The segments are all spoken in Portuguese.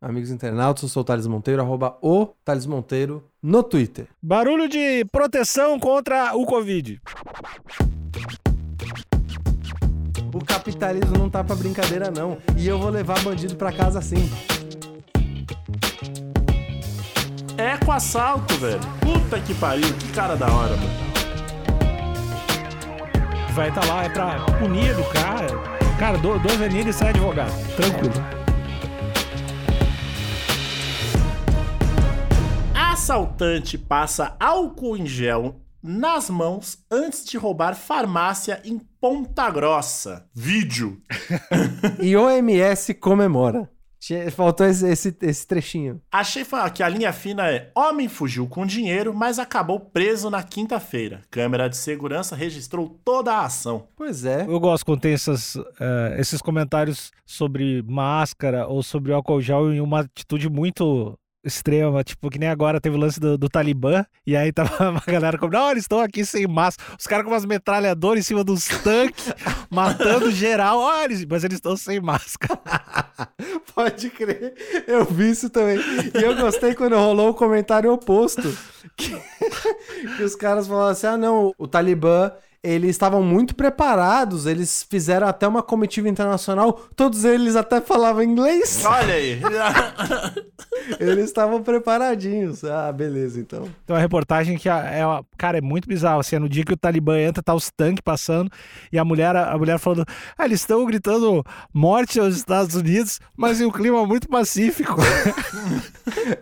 amigos internautas. Eu sou o Thales Monteiro, arroba o Thales Monteiro no Twitter. Barulho de proteção contra o Covid. O capitalismo não tá pra brincadeira, não. E eu vou levar bandido pra casa sim. É com assalto, velho. Puta que pariu, que cara da hora, mano. Vai estar lá, é pra punir do cara. Cara, do- dois aninhos e sai advogado. Tranquilo. Assaltante passa álcool em gel nas mãos antes de roubar farmácia em Ponta Grossa. Vídeo. E OMS comemora. Faltou esse, esse, esse trechinho. Achei que a linha fina é: homem fugiu com dinheiro, mas acabou preso na quinta-feira. Câmera de segurança registrou toda a ação. Pois é. Eu gosto quando tem essas, eh, esses comentários sobre máscara ou sobre álcool gel em uma atitude muito extrema, tipo, que nem agora teve o lance do, do Talibã, e aí tava uma galera como, não, eles estão aqui sem máscara, os caras com umas metralhadoras em cima dos tanques, matando geral, olha, eles- mas eles estão sem máscara. Pode crer. Eu vi isso também. E eu gostei quando rolou o comentário oposto. Que, que os caras falaram assim: ah, não, o Talibã. Eles estavam muito preparados, eles fizeram até uma comitiva internacional, todos eles até falavam inglês. Olha aí. Eles estavam preparadinhos. Ah, beleza, então. Tem uma reportagem que, é, cara, é muito bizarro, assim, é no dia que o Talibã entra, tá os tanques passando, e a mulher, a mulher falando, ah, eles estão gritando morte aos Estados Unidos, mas em um clima muito pacífico.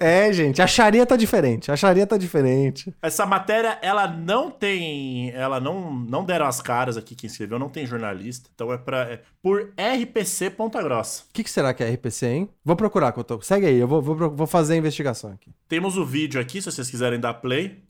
É, gente, a Sharia tá diferente. A Sharia tá diferente. Essa matéria, ela não tem. Ela não, não deram as caras aqui quem escreveu, não tem jornalista. Então é, pra, é por RPC Ponta Grossa. O que, que será que é RPC, hein? Vou procurar, Couto. Segue aí, eu vou, vou, vou fazer a investigação aqui. Temos o vídeo aqui, se vocês quiserem dar play.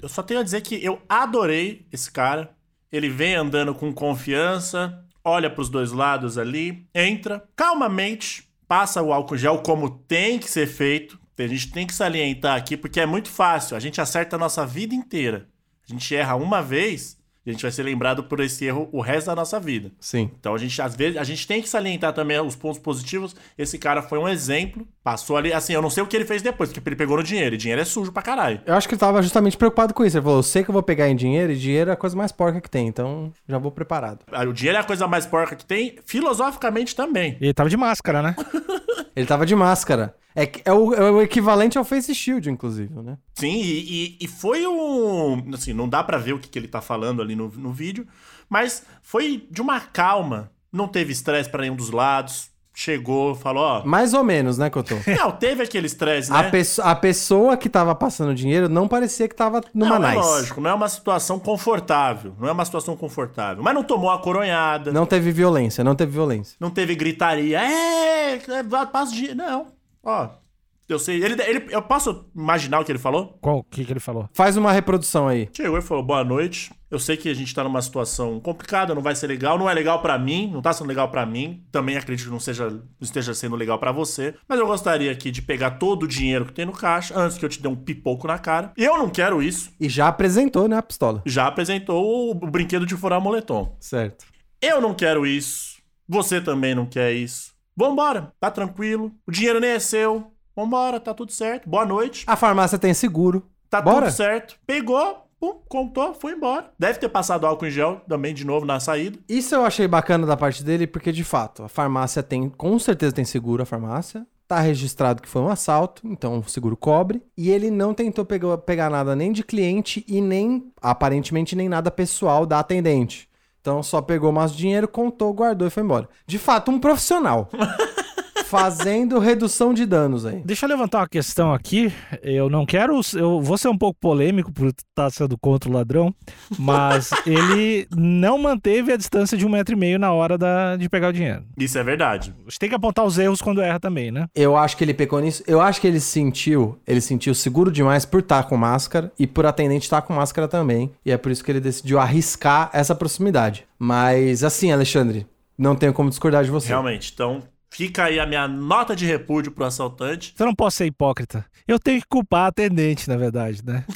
Eu só tenho a dizer que eu adorei esse cara. Ele vem andando com confiança, olha pros dois lados ali, entra calmamente, passa o álcool gel como tem que ser feito. A gente tem que salientar aqui porque é muito fácil. A gente acerta a nossa vida inteira. A gente erra uma vez e a gente vai ser lembrado por esse erro o resto da nossa vida. Sim. Então a gente, às vezes, a gente tem que salientar também os pontos positivos. Esse cara foi um exemplo. Passou ali, assim, eu não sei o que ele fez depois, porque ele pegou no dinheiro. E dinheiro é sujo pra caralho. Eu acho que ele tava justamente preocupado com isso. Ele falou: eu sei que eu vou pegar em dinheiro, e dinheiro é a coisa mais porca que tem, então já vou preparado. Ah, O dinheiro é a coisa mais porca que tem, filosoficamente também. E ele tava de máscara, né? Ele tava de máscara. É, é, o, é o equivalente ao Face Shield, inclusive, né? Sim, e, e- e foi um. Assim, não dá pra ver o que, que ele tá falando ali no, no vídeo, mas foi de uma calma. Não teve estresse pra nenhum dos lados. Chegou, falou, ó. Mais ou menos, né, Cotô? Não, teve aquele estresse, né? A, a pessoa que tava passando dinheiro não parecia que tava numa não, é nice. lógico, não é uma situação confortável. Não é uma situação confortável. Mas não tomou a coronhada. Não teve violência, não teve violência. Não teve gritaria. É, é, passa de. Não. Ó. Eu sei. Ele, ele, eu posso imaginar o que ele falou? Qual, o que que ele falou? Faz uma reprodução aí. Chegou e falou: boa noite. Eu sei que a gente tá numa situação complicada, não vai ser legal. Não é legal pra mim, não tá sendo legal pra mim. Também acredito que não, seja, não esteja sendo legal pra você. Mas eu gostaria aqui de pegar todo o dinheiro que tem no caixa antes que eu te dê um pipoco na cara. Eu não quero isso. E já apresentou, né, a pistola. Já apresentou o, o brinquedo de furar moletom. Certo. Eu não quero isso. Você também não quer isso. Vambora, tá tranquilo. O dinheiro nem é seu. Vambora, tá tudo certo. Boa noite. A farmácia tem seguro. Tá Bora. tudo certo. Pegou, pum, contou, foi embora. Deve ter passado álcool em gel também de novo na saída. Isso eu achei bacana da parte dele, porque de fato, a farmácia tem, com certeza tem seguro a farmácia. Tá registrado que foi um assalto, então o seguro cobre. E ele não tentou pegar, pegar nada nem de cliente e nem, aparentemente, nem nada pessoal da atendente. Então só pegou mais dinheiro, contou, guardou e foi embora. De fato, um profissional. fazendo redução de danos aí. Deixa eu levantar uma questão aqui. Eu não quero. Eu vou ser um pouco polêmico por estar sendo contra o ladrão, mas ele não manteve a distância de um metro e meio na hora da, de pegar o dinheiro. Isso é verdade. A gente tem que apontar os erros quando erra também, né? Eu acho que ele pecou nisso. Eu acho que ele sentiu, ele sentiu seguro demais por estar com máscara e por atendente estar com máscara também. E é por isso que ele decidiu arriscar essa proximidade. Mas assim, Alexandre, não tenho como discordar de você. Realmente. Então, fica aí a minha nota de repúdio pro assaltante. Eu não posso ser hipócrita. Eu tenho que culpar a atendente, na verdade, né?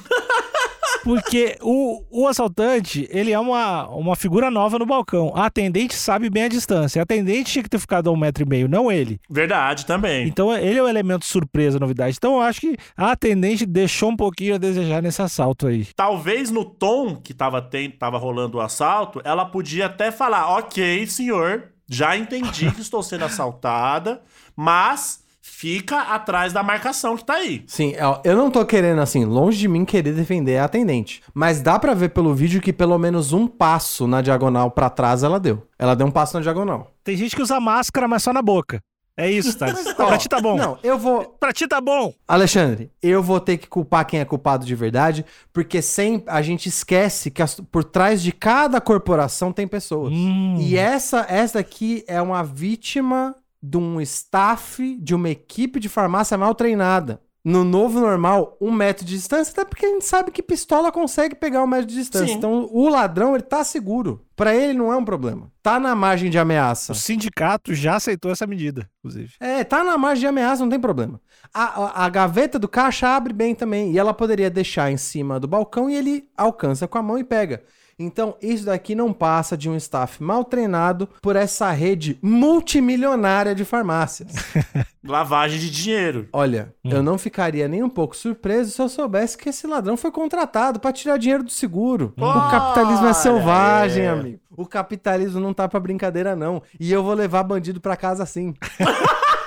Porque o, o assaltante, ele é uma, uma figura nova no balcão. A atendente sabe bem a distância. A atendente tinha que ter ficado a um metro e meio, não ele. Verdade também. Então ele é o elemento surpresa, novidade. Então eu acho que a atendente deixou um pouquinho a desejar nesse assalto aí. Talvez no tom que tava, ten- tava rolando o assalto, ela podia até falar: Ok, senhor, já entendi que estou sendo assaltada, mas fica atrás da marcação que tá aí. Sim, ó, eu não tô querendo, assim, longe de mim querer defender a atendente. Mas dá pra ver pelo vídeo que pelo menos um passo na diagonal pra trás ela deu. Ela deu um passo na diagonal. Tem gente que usa máscara, mas só na boca. É isso, tá? Ó, pra ti tá bom. Não, eu vou. Pra ti tá bom. Alexandre, eu vou ter que culpar quem é culpado de verdade, porque sem a gente esquece que as- por trás de cada corporação tem pessoas. Hum. E essa, essa aqui é uma vítima de um staff, de uma equipe de farmácia mal treinada. No novo normal, um metro de distância, até porque a gente sabe que pistola consegue pegar um metro de distância. Sim. Então o ladrão, ele tá seguro. Pra ele não é um problema. Tá na margem de ameaça. O sindicato já aceitou essa medida, inclusive. É, tá na margem de ameaça, não tem problema. A, a- a gaveta do caixa abre bem também. E ela poderia deixar em cima do balcão e ele alcança com a mão e pega. Então, isso daqui não passa de um staff mal treinado por essa rede multimilionária de farmácias. Lavagem de dinheiro. Olha, eu não ficaria nem um pouco surpreso se eu soubesse que esse ladrão foi contratado pra tirar dinheiro do seguro. O capitalismo é selvagem, aí. amigo. O capitalismo não tá pra brincadeira, não. E eu vou levar bandido pra casa assim.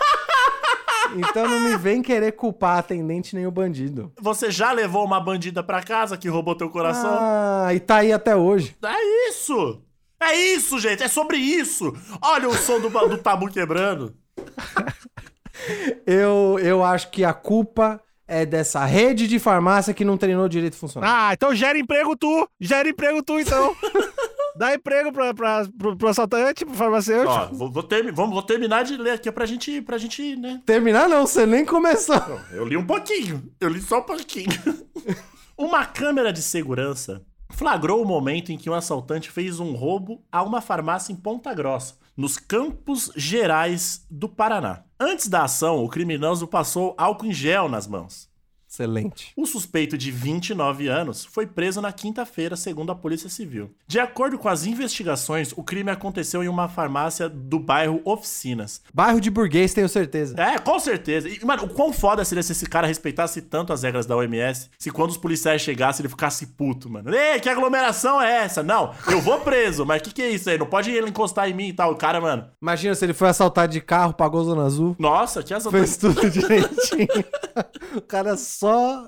então não me vem querer culpar a atendente nem o bandido. Você já levou uma bandida pra casa que roubou teu coração? Ah, e tá aí até hoje. É isso! É isso, gente! É sobre isso! Olha o som do, do tabu quebrando. Eu, eu acho que a culpa é dessa rede de farmácia que não treinou direito funcionário. Ah, então gera emprego tu. Gera emprego tu, então. Dá emprego pra, pra, pro, pro assaltante, pro farmacêutico. Ó, vou, vou termi- vamos, vou terminar de ler aqui pra gente, pra gente, né? Terminar não, você nem começou. Eu li um pouquinho. Eu li só um pouquinho. uma câmera de segurança flagrou o momento em que um assaltante fez um roubo a uma farmácia em Ponta Grossa, nos Campos Gerais do Paraná. Antes da ação, o criminoso passou álcool em gel nas mãos. Excelente. O suspeito de 29 anos foi preso na quinta-feira, segundo a Polícia Civil. De acordo com as investigações, o crime aconteceu em uma farmácia do bairro Oficinas. Bairro de burguês, tenho certeza. É, com certeza. E, mano, o quão foda seria se esse cara respeitasse tanto as regras da OMS, se quando os policiais chegassem ele ficasse puto, mano. Ei, que aglomeração é essa? Não, eu vou preso, mas o que, que é isso aí? Não pode ele encostar em mim e tal. O cara, mano, Imagina se ele foi assaltado de carro, pagou Zona Azul. nossa, que asa... Fez tudo direitinho. o cara só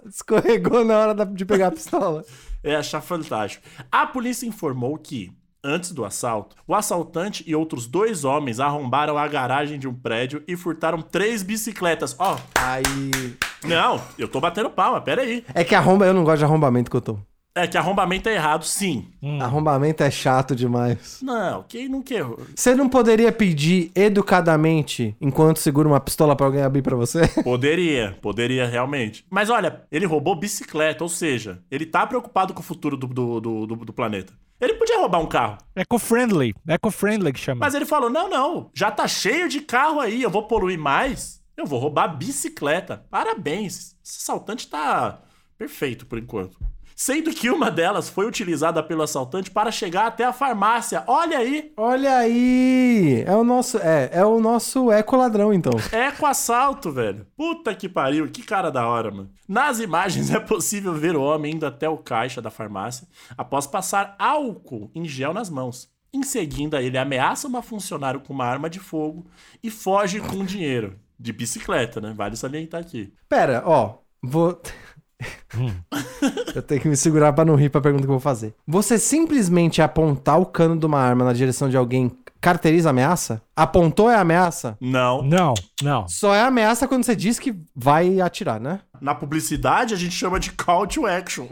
escorregou na hora de pegar a pistola. É achar fantástico. A polícia informou que, antes do assalto, o assaltante e outros dois homens arrombaram a garagem de um prédio e furtaram três bicicletas. Ó, Aí. não, eu tô batendo palma, pera aí. É que arromba, eu não gosto de arrombamento que eu tô. É que arrombamento é errado, sim. Arrombamento é chato demais. Não, quem nunca errou? Você não poderia pedir educadamente, enquanto segura uma pistola pra alguém abrir pra você? Poderia, poderia realmente. Mas olha, ele roubou bicicleta, ou seja, ele tá preocupado com o futuro do, do, do, do- do planeta. Ele podia roubar um carro, Eco-friendly. Eco-friendly que chama. mas ele falou: não, não, já tá cheio de carro aí, eu vou poluir mais, eu vou roubar bicicleta. Parabéns, esse assaltante tá perfeito por enquanto. Sendo que uma delas foi utilizada pelo assaltante para chegar até a farmácia. Olha aí, Olha aí! É o nosso, é, é o nosso eco-ladrão, então. Eco assalto, velho. Puta que pariu, que cara da hora, mano. Nas imagens é possível ver o homem indo até o caixa da farmácia após passar álcool em gel nas mãos. Em seguida, ele ameaça uma funcionária com uma arma de fogo e foge com dinheiro. De bicicleta, né? Vale salientar aqui. Pera, ó, vou... eu tenho que me segurar pra não rir pra pergunta que eu vou fazer. Você simplesmente apontar o cano de uma arma na direção de alguém caracteriza ameaça? Apontou é ameaça? Não. Não, não. Só é ameaça quando você diz que vai atirar, né? Na publicidade a gente chama de call to action.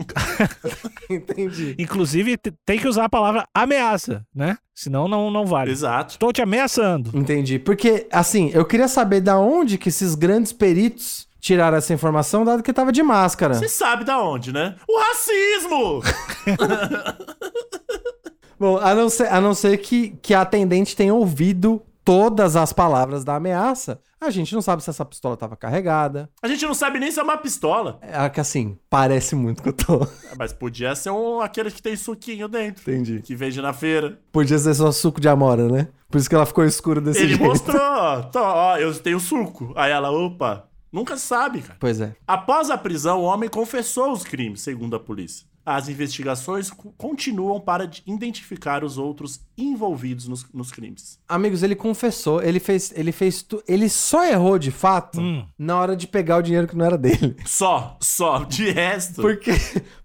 Entendi. Inclusive, tem que usar a palavra ameaça, né? Senão não, não vale. Exato. Tô te ameaçando. Entendi. Porque, assim, eu queria saber da onde que esses grandes peritos tiraram essa informação, dado que tava de máscara. Você sabe da onde, né? O racismo! Bom, a não ser, a não ser que, que a atendente tenha ouvido todas as palavras da ameaça, a gente não sabe se essa pistola tava carregada. A gente não sabe nem se é uma pistola. É que assim, parece muito que eu tô. Mas podia ser um, aquele que tem suquinho dentro. Entendi. Que vende na feira. Podia ser só suco de amora, né? Por isso que ela ficou escura desse Ele jeito. mostrou, ó, tô, ó, eu tenho suco. Aí ela, opa, nunca sabe, cara. Pois é. Após a prisão, o homem confessou os crimes, segundo a polícia. As investigações co- continuam para de- identificar os outros envolvidos nos, nos crimes. Amigos, ele confessou, ele fez, ele fez, tu, ele só errou de fato Hum. na hora de pegar o dinheiro que não era dele. Só, só, de resto. Porque,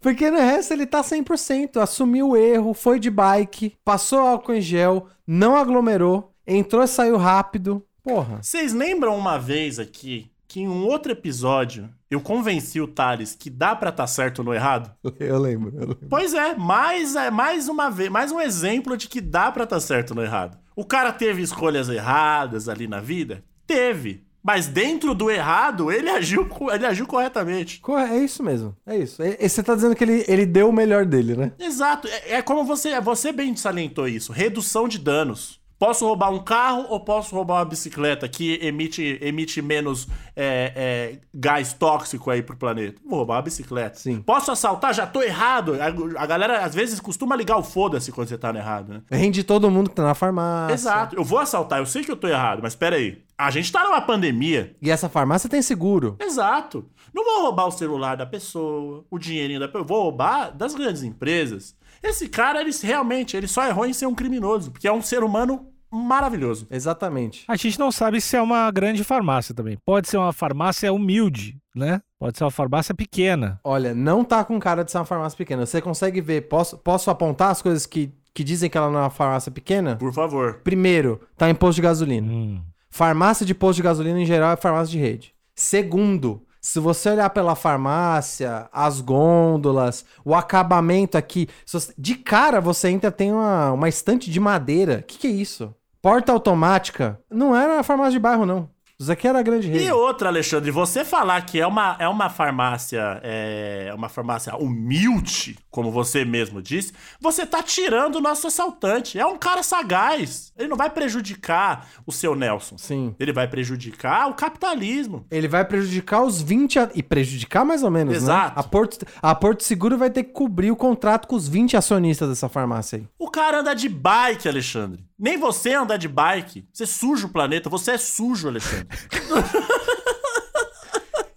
porque no resto ele tá 100%, assumiu o erro, foi de bike, passou álcool em gel, não aglomerou, entrou e saiu rápido. Porra. Vocês lembram uma vez aqui que em um outro episódio eu convenci o Thales que dá pra estar certo no errado? Eu lembro, eu lembro. Pois é, mais, é, mais uma vez, mais um exemplo de que dá pra estar certo no errado. O cara teve escolhas erradas ali na vida? Teve. Mas dentro do errado, ele agiu, ele agiu corretamente. Corre- É isso mesmo, é isso. E- e Você tá dizendo que ele, ele deu o melhor dele, né? Exato. É, é como você, você bem salientou isso. Redução de danos. Posso roubar um carro ou posso roubar uma bicicleta que emite, emite menos é, é, gás tóxico aí pro planeta? Vou roubar uma bicicleta. Sim. Posso assaltar? Já tô errado. A, a galera às vezes costuma ligar o foda-se quando você tá no errado, né? Rende todo mundo que tá na farmácia. Exato. Eu vou assaltar, eu sei que eu tô errado, mas pera aí. A gente tá numa pandemia. E essa farmácia tem seguro. Exato. Não vou roubar o celular da pessoa, o dinheirinho da pessoa. Vou roubar das grandes empresas. Esse cara, ele realmente, ele só errou em ser um criminoso, porque é um ser humano maravilhoso. Exatamente. A gente não sabe se é uma grande farmácia também. Pode ser uma farmácia humilde, né? Pode ser uma farmácia pequena. Olha, não tá com cara de ser uma farmácia pequena. Você consegue ver, posso, posso apontar as coisas que, que dizem que ela não é uma farmácia pequena? Por favor. Primeiro, tá em posto de gasolina. Hum. Farmácia de posto de gasolina em geral é farmácia de rede. Segundo, se você olhar pela farmácia, as gôndolas, o acabamento aqui, você- de cara você ainda tem uma, uma estante de madeira. O que, que é isso? Porta automática. Não era farmácia de bairro, não. Isso aqui era a grande rede. E outra, Alexandre, você falar que é uma, é uma farmácia, é uma farmácia humilde, como você mesmo disse, você tá tirando o nosso assaltante. É um cara sagaz. Ele não vai prejudicar o seu Nelson. Sim. Ele vai prejudicar o capitalismo. Ele vai prejudicar os 20 a- e prejudicar mais ou menos, Exato. né? A Porto, a Porto Seguro vai ter que cobrir o contrato com os 20 acionistas dessa farmácia aí. O cara anda de bike, Alexandre. Nem você anda de bike. Você suja o planeta. Você é sujo, Alexandre.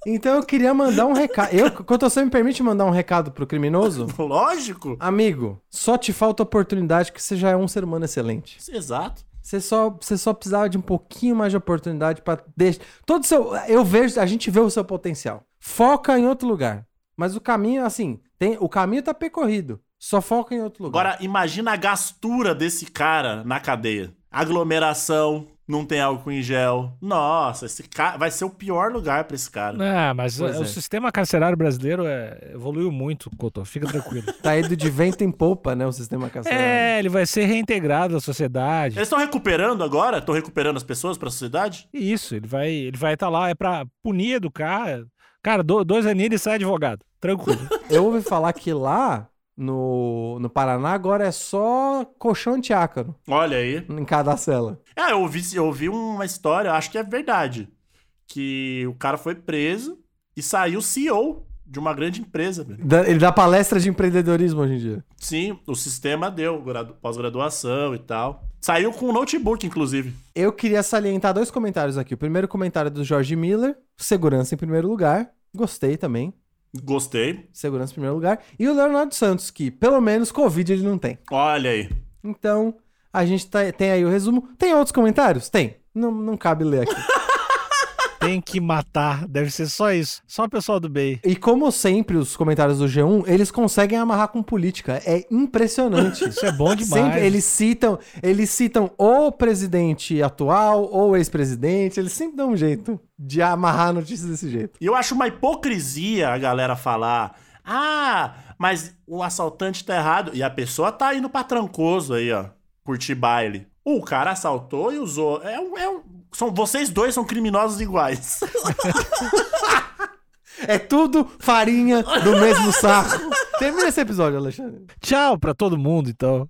Então eu queria mandar um recado. Eu, quando você me permite mandar um recado pro criminoso, Lógico. amigo, só te falta oportunidade que você já é um ser humano excelente. Exato. Você só, você só precisava de um pouquinho mais de oportunidade pra deixar. Todo seu. Eu vejo, a gente vê o seu potencial. Foca em outro lugar. Mas o caminho, assim, tem, o caminho tá percorrido. Só foca em outro lugar. Agora, imagina a gastura desse cara na cadeia. Aglomeração, não tem álcool em gel. Nossa, esse cara vai ser o pior lugar pra esse cara. Ah, mas Pois o é. sistema carcerário brasileiro é- evoluiu muito, Couto. Fica tranquilo. Tá indo de vento em popa, né? O sistema carcerário. é, ele vai ser reintegrado à sociedade. Eles estão recuperando agora? Estão recuperando as pessoas pra sociedade? E Isso, ele vai ele vai estar lá, é pra punir, educar. Cara, do- dois aninhos e sai advogado. Tranquilo. Eu ouvi falar que lá no, no Paraná agora é só colchão antiácaro Olha aí. em cada cela. É, eu ouvi, eu ouvi uma história, acho que é verdade. Que o cara foi preso e saiu CEO de uma grande empresa. velho. Ele dá palestra de empreendedorismo hoje em dia. Sim, o sistema deu gradu- pós-graduação e tal. Saiu com um notebook, inclusive. Eu queria salientar dois comentários aqui. O primeiro comentário é do Jorge Miller, segurança em primeiro lugar. Gostei também. Gostei. Segurança em primeiro lugar. E o Leonardo Santos, que pelo menos Covid ele não tem. Olha aí. Então, a gente tá- tem aí o resumo. Tem outros comentários? Tem. Não, não cabe ler aqui. Tem que matar. Deve ser só isso. Só o pessoal do bem. E como sempre, os comentários do G1, eles conseguem amarrar com política. É impressionante. Isso é bom demais. Sempre eles citam, eles citam o presidente atual ou o ex-presidente, eles sempre dão um jeito de amarrar notícias desse jeito. E eu acho uma hipocrisia a galera falar: ah, mas o assaltante tá errado. E a pessoa tá indo pra trancoso aí, ó, curtir baile. O cara assaltou e usou. É um. É um são, vocês dois são criminosos iguais. É tudo farinha do mesmo saco. Termina esse episódio, Alexandre. Tchau pra todo mundo, então.